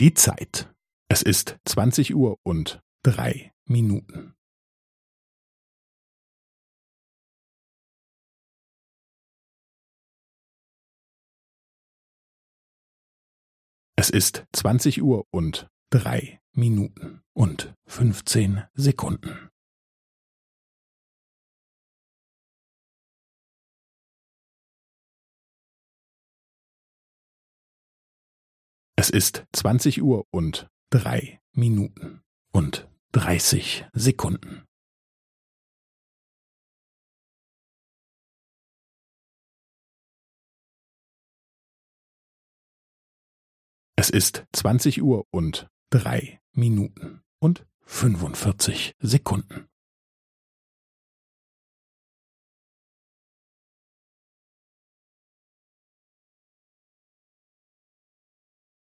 Die Zeit. Es ist zwanzig Uhr und drei Minuten. Es ist zwanzig Uhr und drei Minuten und fünfzehn Sekunden. Es ist zwanzig Uhr und drei Minuten und dreißig Sekunden. Es ist zwanzig Uhr und drei Minuten und fünfundvierzig Sekunden.